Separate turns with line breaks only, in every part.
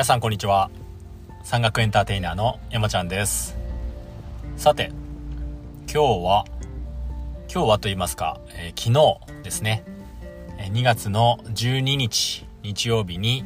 皆さんこんにちは。山岳エンターテイナーの山ちゃんです。さて今日は今日はと言いますか、えー、昨日ですね。2月の12日日曜日に、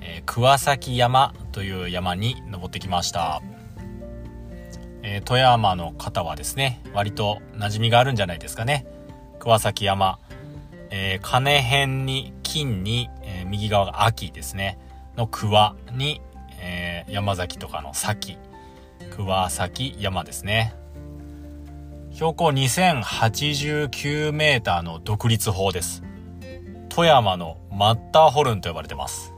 えー、桑崎山という山に登ってきました、えー、富山の方はですね割と馴染みがあるんじゃないですかね。桑崎山、えー、金辺に金に、えー、右側が秋ですね。の桑に、えー、山崎とかの崎。桑崎山ですね。標高 2089m の独立峰です。富山のマッターホルンと呼ばれてます。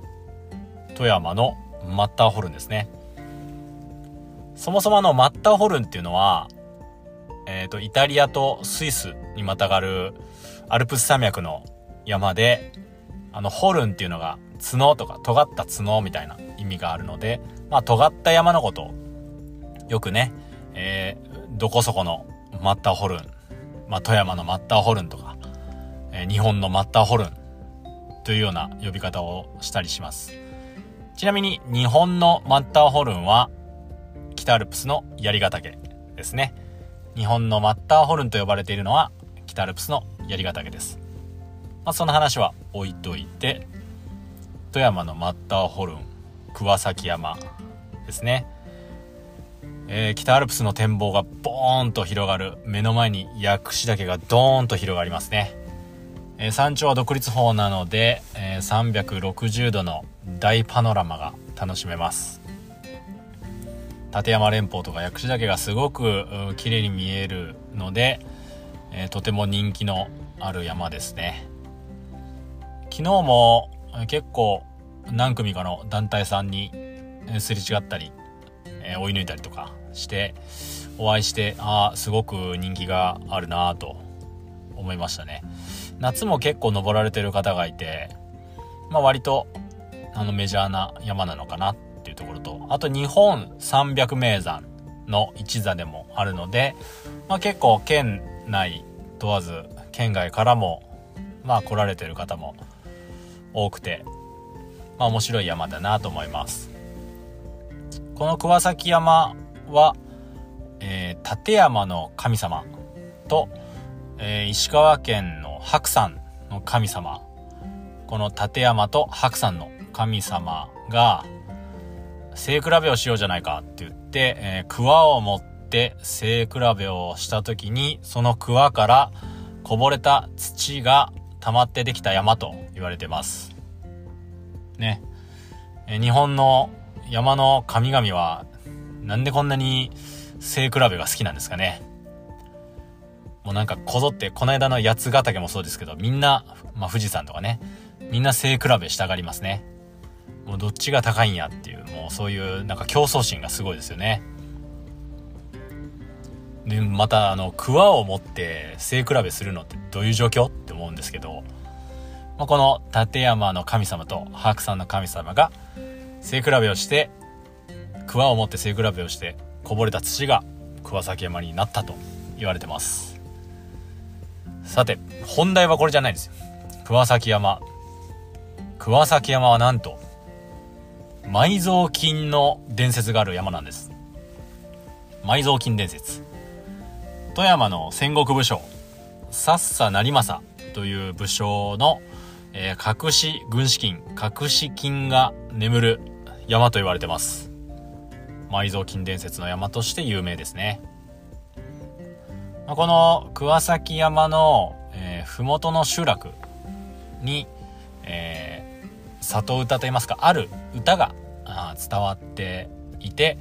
富山のマッターホルンですね。そもそものマッターホルンっていうのはえっ、ー、とイタリアとスイスにまたがるアルプス山脈の山であのホルンっていうのが角とか尖った角みたいな意味があるので、まあ、尖った山のことをよくね、えー、どこそこのマッターホルン、まあ、富山のマッターホルンとか、えー、日本のマッターホルンというような呼び方をしたりします。ちなみに日本のマッターホルンは北アルプスの槍ヶ岳ですね。日本のマッターホルンと呼ばれているのは北アルプスの槍ヶ岳です。まあ、その話は置いといて、富山のマッターホルン桑崎山ですね、えー、北アルプスの展望がボーンと広がる目の前に薬師岳がドーンと広がりますね、えー、山頂は独立峰なので、えー、360度の大パノラマが楽しめます。立山連峰とか薬師岳がすごく綺麗に見えるので、えとても人気のある山ですね。昨日も結構何組かの団体さんにすれ違ったり、えー、追い抜いたりとかしてお会いしてああすごく人気があるなと思いましたね。夏も結構登られてる方がいてまあ割とあのメジャーな山なのかなっていうところとあと日本300名山の一座でもあるので、まあ、結構県内問わず県外からもまあ来られてる方も多くてまあ面白い山だなと思います。この桑崎山は、えー、立山の神様と、えー、石川県の白山の神様。この立山と白山の神様が背比べをしようじゃないかって言って、えー、桑を持って背比べをした時にその桑からこぼれた土が溜まってできた山と言われてます。ね。え日本の山の神々は、なんでこんなに背比べが好きなんですかね。もうなんかこぞって、この間の八ヶ岳もそうですけど、みんな、まあ富士山とかね、みんな背比べしたがりますね。もうどっちが高いんやっていう、もうそういうなんか競争心がすごいですよね。で、またあの、桑を持って背比べするのってどういう状況？って思うんですけど、まあ、この立山の神様と白山の神様が背比べをして桑を持って背比べをしてこぼれた土が桑崎山になったと言われてます。さて本題はこれじゃないですよ。桑崎山。桑崎山はなんと埋蔵金の伝説がある山なんです。埋蔵金伝説。富山の戦国武将さっさ成政という武将のえー、隠し軍資金、隠し金が眠る山と言われてます。埋蔵金伝説の山として有名ですね。まあ、この桑崎山の、えー、麓の集落に、えー、里歌といいますか、ある歌が伝わっていて、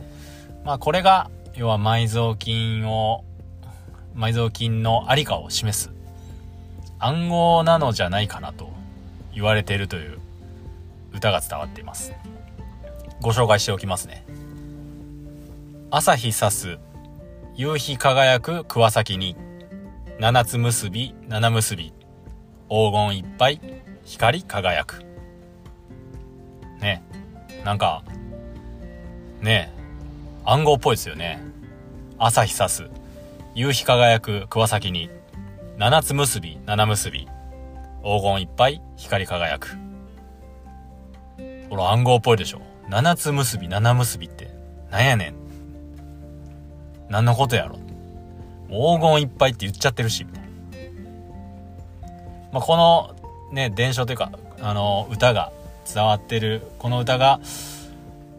まあこれが、要は埋蔵金を、埋蔵金のありかを示す暗号なのじゃないかなと言われているという歌が伝わっています。ご紹介しておきますね。朝日さす夕日輝く桑崎に七つ結び七結び黄金いっぱい光輝く。ねなんかね暗号っぽいですよね。朝日さす夕日輝く桑崎に七つ結び七結び。黄金いっぱい光り輝く。これ暗号っぽいでしょ。七つ結び七結びって。なんやねん。何のことやろ。黄金いっぱいって言っちゃってるし。みたいな、まあ、このね伝承というかあの歌が伝わってるこの歌が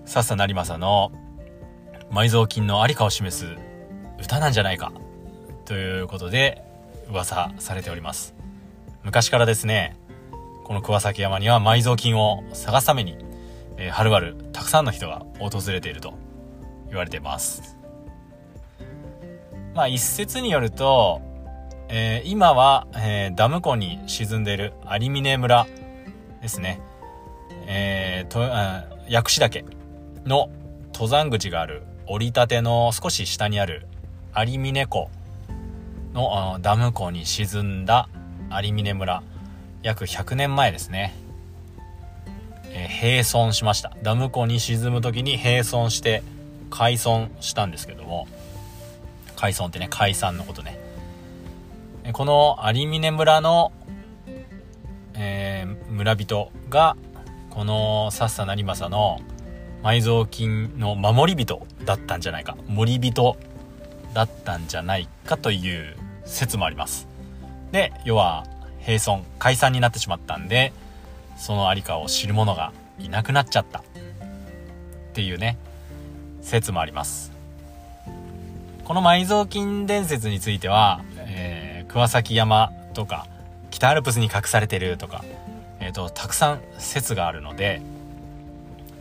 笹成政の埋蔵金のありかを示す歌なんじゃないか。ということで噂されております。昔からですねこの桑崎山には埋蔵金を探すために、えー、はるばるたくさんの人が訪れていると言われています。まあ一説によると、えー、今は、えー、ダム湖に沈んでいる有峰村ですね。えー、と薬師岳の登山口がある折り立ての少し下にある有峰湖のダム湖に沈んだ有峰村。約100年前ですね、えー、閉村しました。ダム湖に沈む時に閉村して開村したんですけども。開村ってね解散のことね。この有峰村の、えー、村人がこのさっさなりまさの埋蔵金の守り人だったんじゃないか。森人だったんじゃないかという説もあります。で要は閉村解散になってしまったんでその在りかを知る者がいなくなっちゃった。っていうね説もあります。この埋蔵金伝説については、えー、桑崎山とか北アルプスに隠されてるとか、えーとたくさん説があるので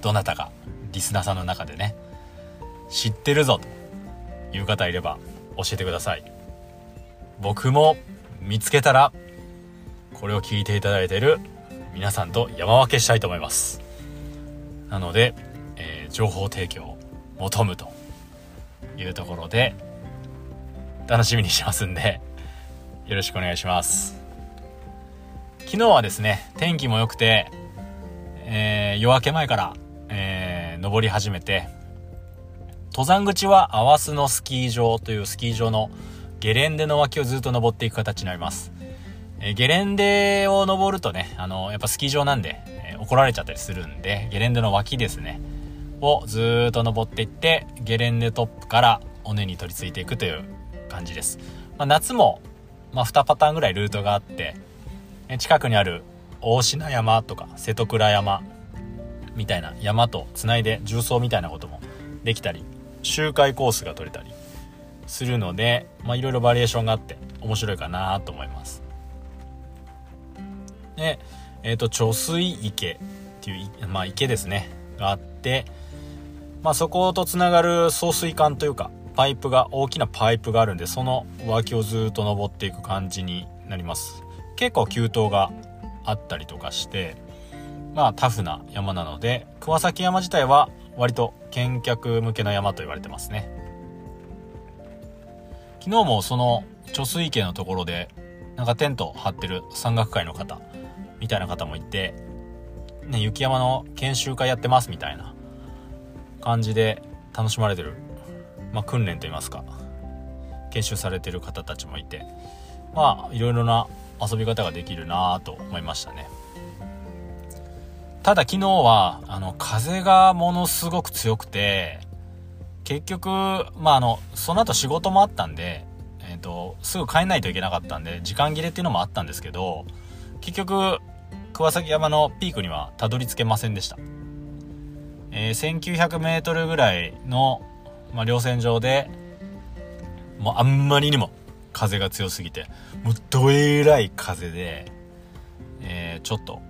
どなたかリスナーさんの中でね知ってるぞという方いれば教えてください。僕も見つけたらこれを聞いていただいている皆さんと山分けしたいと思います。なので、えー、情報提供を求むというところで楽しみにしてますんでよろしくお願いします。昨日はですね天気も良くて、えー、夜明け前からえー、登り始めて、登山口は淡須のスキー場というスキー場のゲレンデの脇をずっと登っていく形になります。えー、ゲレンデを登るとね、あの、やっぱスキー場なんで、えー、怒られちゃったりするんで、ゲレンデの脇ですね、をずっと登っていって、ゲレンデトップから尾根に取り付いていくという感じです。まあ、夏も、まあ、2パターンぐらいルートがあってえ、近くにある大品山とか瀬戸倉山みたいな山とつないで重曹みたいなこともできたり周回コースが取れたりするのでいろいろバリエーションがあって面白いかなと思います。でえっ、ー、と貯水池っていう、まあ、池ですね。があって、まあ、そことつながる送水管というかパイプが大きなパイプがあるんでその脇をずっと登っていく感じになります。結構急登があったりとかしてまあタフな山なので桑崎山自体は割と見客向けの山と言われてますね。昨日もその貯水池のところでなんかテント張ってる山岳会の方みたいな方もいて、ね、雪山の研修会やってますみたいな感じで楽しまれてる、まあ、訓練といいますか研修されてる方たちもいてまあいろいろな遊び方ができるなと思いましたね。ただ昨日は、あの、風がものすごく強くて、結局、まあ、あの、その後仕事もあったんで、えっ、ー、と、すぐ帰んないといけなかったんで、時間切れっていうのもあったんですけど、結局、桑崎山のピークにはたどり着けませんでした。えー、1900メートルぐらいの、まあ、稜線上で、もうあんまりにも風が強すぎて、もうどえらい風で、えー、ちょっと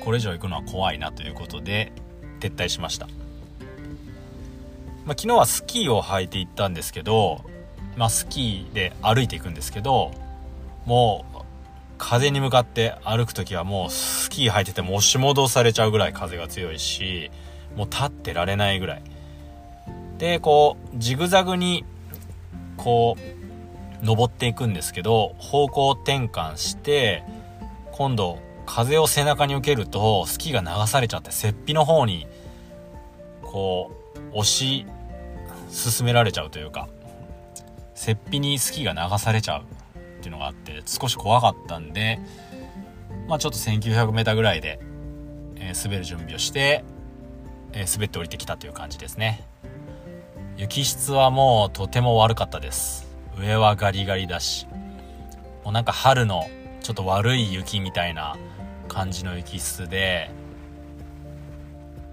これ以上行くのは怖いなということで撤退しました、まあ、昨日はスキーを履いて行ったんですけど、まあ、スキーで歩いていくんですけどもう風に向かって歩く時はもうスキー履いてても押し戻されちゃうぐらい風が強いしもう立ってられないぐらい。でこうジグザグにこう登っていくんですけど方向転換して今度風を背中に受けるとスキーが流されちゃって雪庇の方にこう押し進められちゃうというか雪庇にスキーが流されちゃうっていうのがあって少し怖かったんでまあちょっと 1900m ぐらいで、えー、滑る準備をして、えー、滑って降りてきたという感じですね。雪質はもうとても悪かったです。上はガリガリだしもうなんか春のちょっと悪い雪みたいな感じの雪質で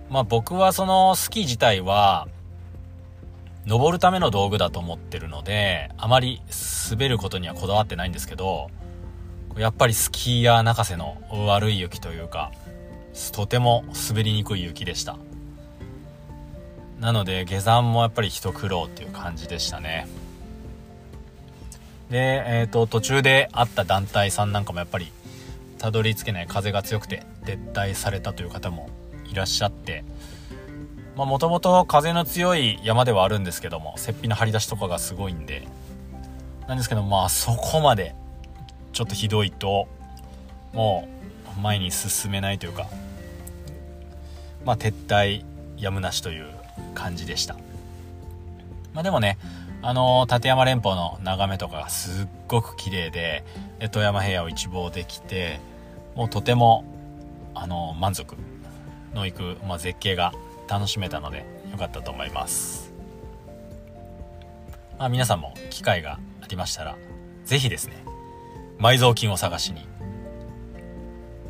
まあ僕はそのスキー自体は登るための道具だと思ってるのであまり滑ることにはこだわってないんですけどやっぱりスキーヤー泣かせの悪い雪というかとても滑りにくい雪でした。なので下山もやっぱり一苦労っていう感じでしたね。で、えーと、途中で会った団体さんなんかもやっぱりたどり着けない風が強くて撤退されたという方もいらっしゃってもともと風の強い山ではあるんですけども雪庇の張り出しとかがすごいんで。なんですけどまあそこまでちょっとひどいともう前に進めないというかまあ撤退やむなしという感じでした。まあでもねあの立山連峰の眺めとかがすっごく綺麗で富山平野を一望できてもうとてもあの満足のいく、まあ、絶景が楽しめたので良かったと思います、まあ、皆さんも機会がありましたら是非ですね埋蔵金を探しに。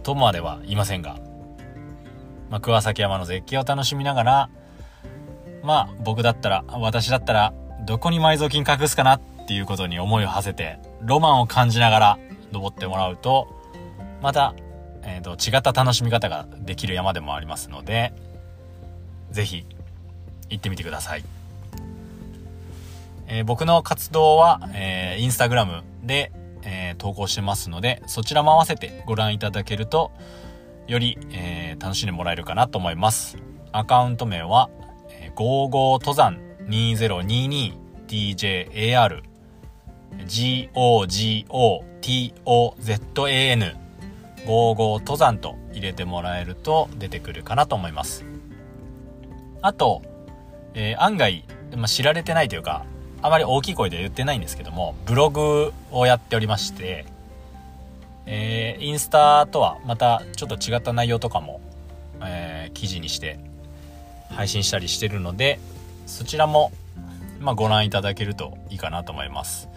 とまでは言いませんが、まあ、桑崎山の絶景を楽しみながらまあ僕だったら私だったらどこに埋蔵金隠すかなっていうことに思いを馳せてロマンを感じながら登ってもらうとまた、えーと、違った楽しみ方ができる山でもありますので是非行ってみてください、えー、僕の活動は、えー、インスタグラムで、えー、投稿してますのでそちらも合わせてご覧いただけるとより、えー、楽しんでもらえるかなと思います。アカウント名は55登山 2022DJAR GOGOTOZAN 55登山と入れてもらえると出てくるかなと思います。あと、えー、案外、まあ、知られてないというか、あまり大きい声で言ってないんですけども、ブログをやっておりまして、えー、インスタとはまたちょっと違った内容とかも、えー、記事にして配信したりしてるのでそちらも、まあ、ご覧いただけるといいかなと思います、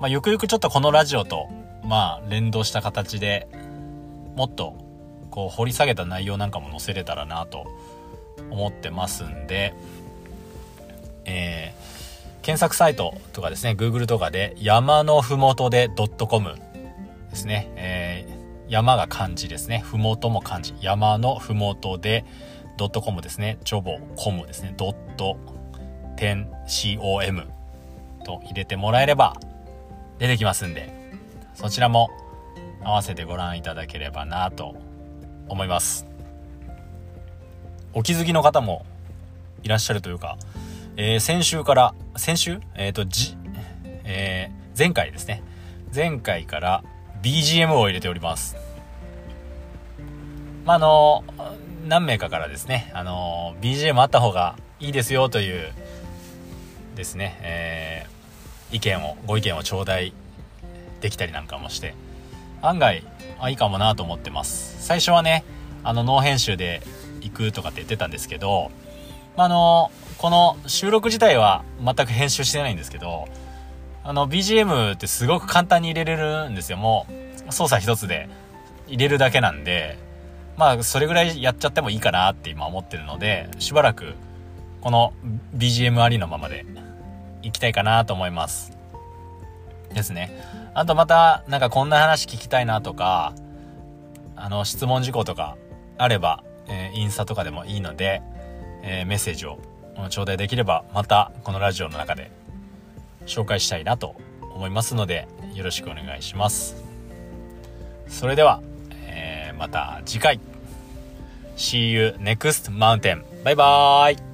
まあ、ゆくゆくちょっとこのラジオと、まあ、連動した形でもっとこう掘り下げた内容なんかも載せれたらなと思ってますんで、えー、検索サイトとかですね Google とかで山のふもとで .com ですね、えー、山が漢字ですねふもとも漢字山のふもとでドットコムですね。チョボコムですね。ドット点 com と入れてもらえれば出てきますんで、そちらも合わせてご覧いただければなと思います。お気づきの方もいらっしゃるというか、えー、先週から、先週？えっ、ー、と、じ、えー、前回ですね。前回から BGM を入れております。まあ、あの何名かからですね、あの BGM あった方がいいですよというですね、えー、意見を、ご意見を頂戴できたりなんかもして、案外、あ、いいかもなと思ってます。最初はね、あの、ノー編集で行くとかって言ってたんですけど、まあの、この収録自体は全く編集してないんですけど、あの、BGM ってすごく簡単に入れれるんですよ。もう、操作一つで入れるだけなんで、まあ、それぐらいやっちゃってもいいかなって今思ってるので、しばらく、この BGM ありのままで、いきたいかなと思います。ですね。あとまた、なんかこんな話聞きたいなとか、あの、質問事項とかあれば、えー、インスタとかでもいいので、えー、メッセージを頂戴できれば、またこのラジオの中で紹介したいなと思いますので、よろしくお願いします。それではえ、また次回。See you next mountain. バイバーイ